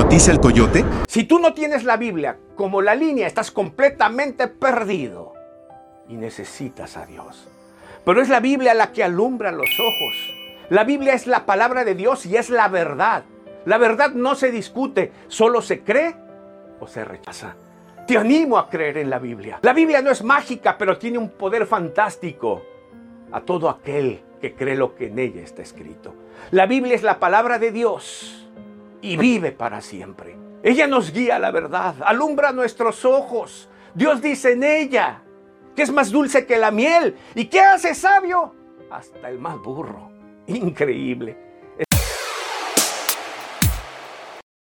hipnotiza el coyote? Si tú no tienes la Biblia como la línea, estás completamente perdido y necesitas a Dios. Pero es la Biblia la que alumbra los ojos. La Biblia es la palabra de Dios y es la verdad. La verdad no se discute, solo se cree o se rechaza. Te animo a creer en la Biblia. La Biblia no es mágica, pero tiene un poder fantástico a todo aquel que cree lo que en ella está escrito. La Biblia es la palabra de Dios y vive para siempre. Ella nos guía la verdad, alumbra nuestros ojos. Dios dice en ella que es más dulce que la miel. ¿Y qué hace sabio? Hasta el más burro. Increíble.